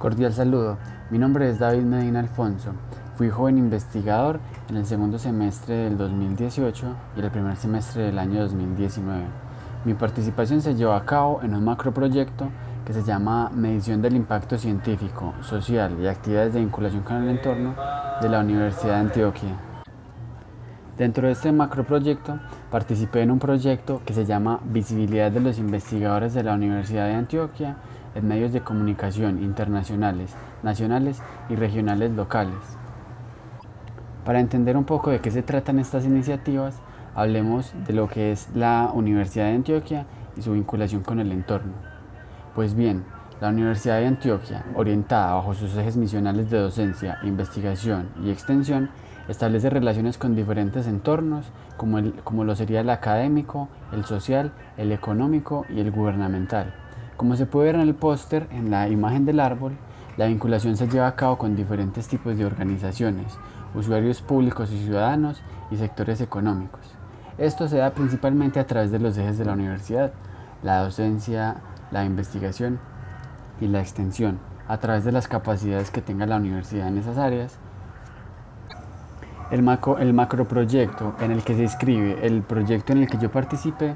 Cordial saludo, mi nombre es David Medina Alfonso. Fui joven investigador en el segundo semestre del 2018 y el primer semestre del año 2019. Mi participación se llevó a cabo en un macroproyecto que se llama Medición del Impacto Científico, Social y Actividades de Vinculación con el Entorno de la Universidad de Antioquia. Dentro de este macroproyecto participé en un proyecto que se llama Visibilidad de los investigadores de la Universidad de Antioquia en medios de comunicación internacionales, nacionales y regionales locales. Para entender un poco de qué se tratan estas iniciativas, hablemos de lo que es la Universidad de Antioquia y su vinculación con el entorno. Pues bien, la Universidad de Antioquia, orientada bajo sus ejes misionales de docencia, investigación y extensión, establece relaciones con diferentes entornos, como, el, como lo sería el académico, el social, el económico y el gubernamental. Como se puede ver en el póster, en la imagen del árbol, la vinculación se lleva a cabo con diferentes tipos de organizaciones, usuarios públicos y ciudadanos y sectores económicos. Esto se da principalmente a través de los ejes de la universidad, la docencia, la investigación y la extensión, a través de las capacidades que tenga la universidad en esas áreas. El, macro, el macroproyecto en el que se inscribe el proyecto en el que yo participe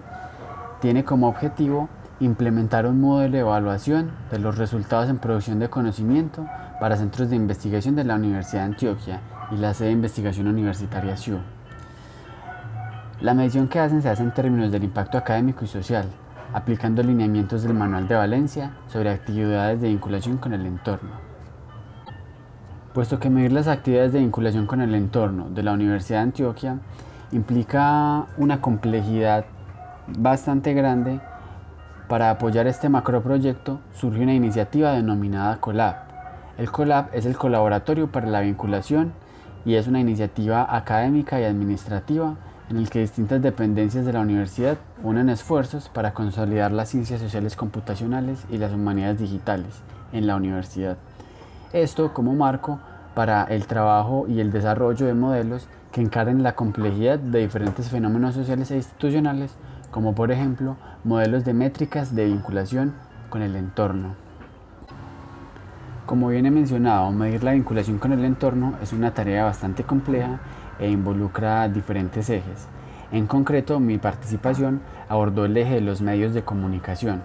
tiene como objetivo implementar un modelo de evaluación de los resultados en producción de conocimiento para centros de investigación de la Universidad de Antioquia y la sede de investigación universitaria SIU. La medición que hacen se hace en términos del impacto académico y social, aplicando lineamientos del Manual de Valencia sobre actividades de vinculación con el entorno. Puesto que medir las actividades de vinculación con el entorno de la Universidad de Antioquia implica una complejidad bastante grande, para apoyar este macroproyecto surge una iniciativa denominada COLAB. El COLAB es el Colaboratorio para la Vinculación y es una iniciativa académica y administrativa en el que distintas dependencias de la universidad unen esfuerzos para consolidar las ciencias sociales computacionales y las humanidades digitales en la universidad. Esto como marco para el trabajo y el desarrollo de modelos que encaren la complejidad de diferentes fenómenos sociales e institucionales como por ejemplo modelos de métricas de vinculación con el entorno. Como bien he mencionado, medir la vinculación con el entorno es una tarea bastante compleja e involucra diferentes ejes. En concreto, mi participación abordó el eje de los medios de comunicación.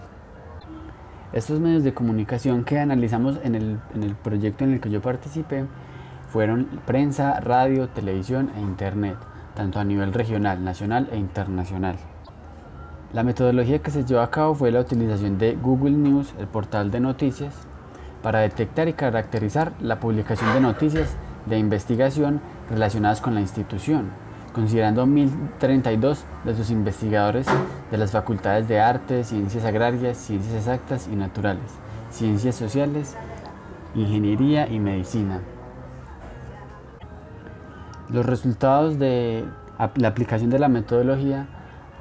Estos medios de comunicación que analizamos en el, en el proyecto en el que yo participé fueron prensa, radio, televisión e internet, tanto a nivel regional, nacional e internacional. La metodología que se llevó a cabo fue la utilización de Google News, el portal de noticias, para detectar y caracterizar la publicación de noticias de investigación relacionadas con la institución, considerando 1.032 de sus investigadores de las facultades de arte, ciencias agrarias, ciencias exactas y naturales, ciencias sociales, ingeniería y medicina. Los resultados de la aplicación de la metodología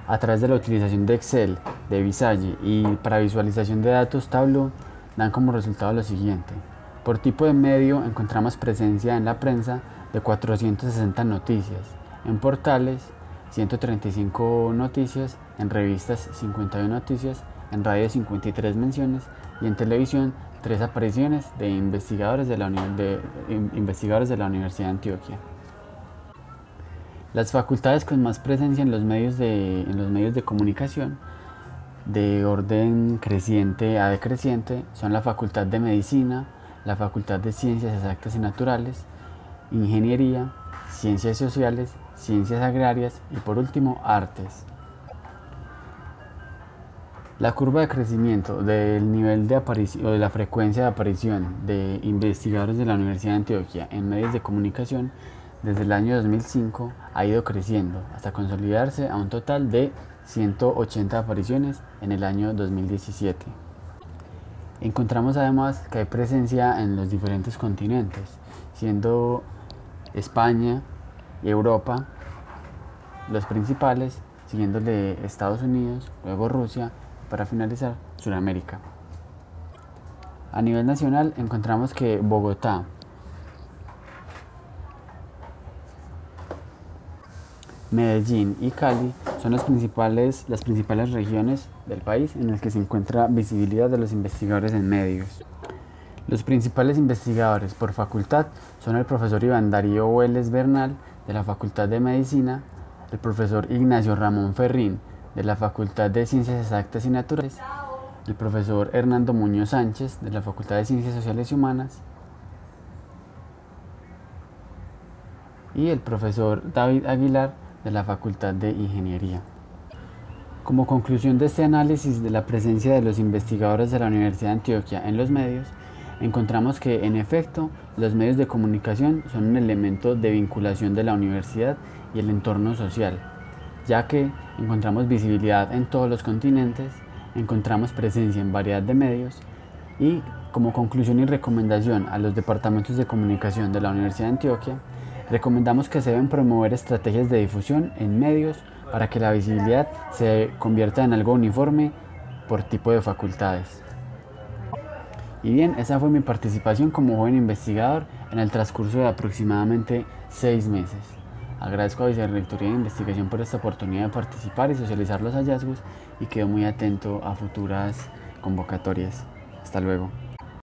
a través de la utilización de Excel, de Visage y para visualización de datos Tableau dan como resultado lo siguiente. Por tipo de medio encontramos presencia en la prensa de 460 noticias, en portales 135 noticias, en revistas 51 noticias, en radio 53 menciones y en televisión 3 apariciones de investigadores de la, de, investigadores de la Universidad de Antioquia. Las facultades con más presencia en los medios de, en los medios de comunicación de orden creciente a decreciente son la Facultad de Medicina, la Facultad de Ciencias Exactas y Naturales, Ingeniería, Ciencias Sociales, Ciencias Agrarias y por último Artes. La curva de crecimiento del nivel de aparición o de la frecuencia de aparición de investigadores de la Universidad de Antioquia en medios de comunicación desde el año 2005 ha ido creciendo hasta consolidarse a un total de 180 apariciones en el año 2017. Encontramos además que hay presencia en los diferentes continentes, siendo España y Europa los principales, siguiéndole Estados Unidos, luego Rusia, para finalizar Sudamérica. A nivel nacional encontramos que Bogotá, Medellín y Cali son las principales, las principales regiones del país en las que se encuentra visibilidad de los investigadores en medios. Los principales investigadores por facultad son el profesor Iván Darío Vélez Bernal de la Facultad de Medicina, el profesor Ignacio Ramón Ferrín de la Facultad de Ciencias Exactas y Naturales, el profesor Hernando Muñoz Sánchez de la Facultad de Ciencias Sociales y Humanas y el profesor David Aguilar de la Facultad de Ingeniería. Como conclusión de este análisis de la presencia de los investigadores de la Universidad de Antioquia en los medios, encontramos que en efecto los medios de comunicación son un elemento de vinculación de la universidad y el entorno social, ya que encontramos visibilidad en todos los continentes, encontramos presencia en variedad de medios y como conclusión y recomendación a los departamentos de comunicación de la Universidad de Antioquia, recomendamos que se deben promover estrategias de difusión en medios para que la visibilidad se convierta en algo uniforme por tipo de facultades. Y bien, esa fue mi participación como joven investigador en el transcurso de aproximadamente seis meses. Agradezco a Vicerrectoría de Investigación por esta oportunidad de participar y socializar los hallazgos y quedo muy atento a futuras convocatorias. Hasta luego.